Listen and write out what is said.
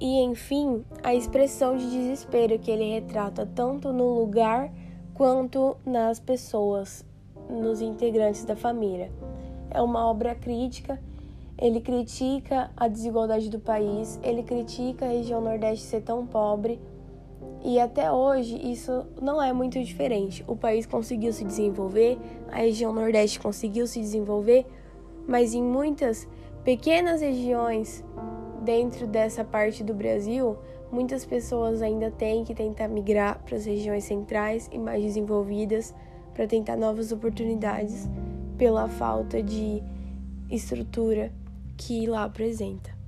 E enfim, a expressão de desespero que ele retrata tanto no lugar quanto nas pessoas, nos integrantes da família. É uma obra crítica. Ele critica a desigualdade do país, ele critica a região Nordeste ser tão pobre. E até hoje isso não é muito diferente. O país conseguiu se desenvolver, a região Nordeste conseguiu se desenvolver, mas em muitas pequenas regiões dentro dessa parte do Brasil, muitas pessoas ainda têm que tentar migrar para as regiões centrais e mais desenvolvidas para tentar novas oportunidades pela falta de estrutura que lá apresenta.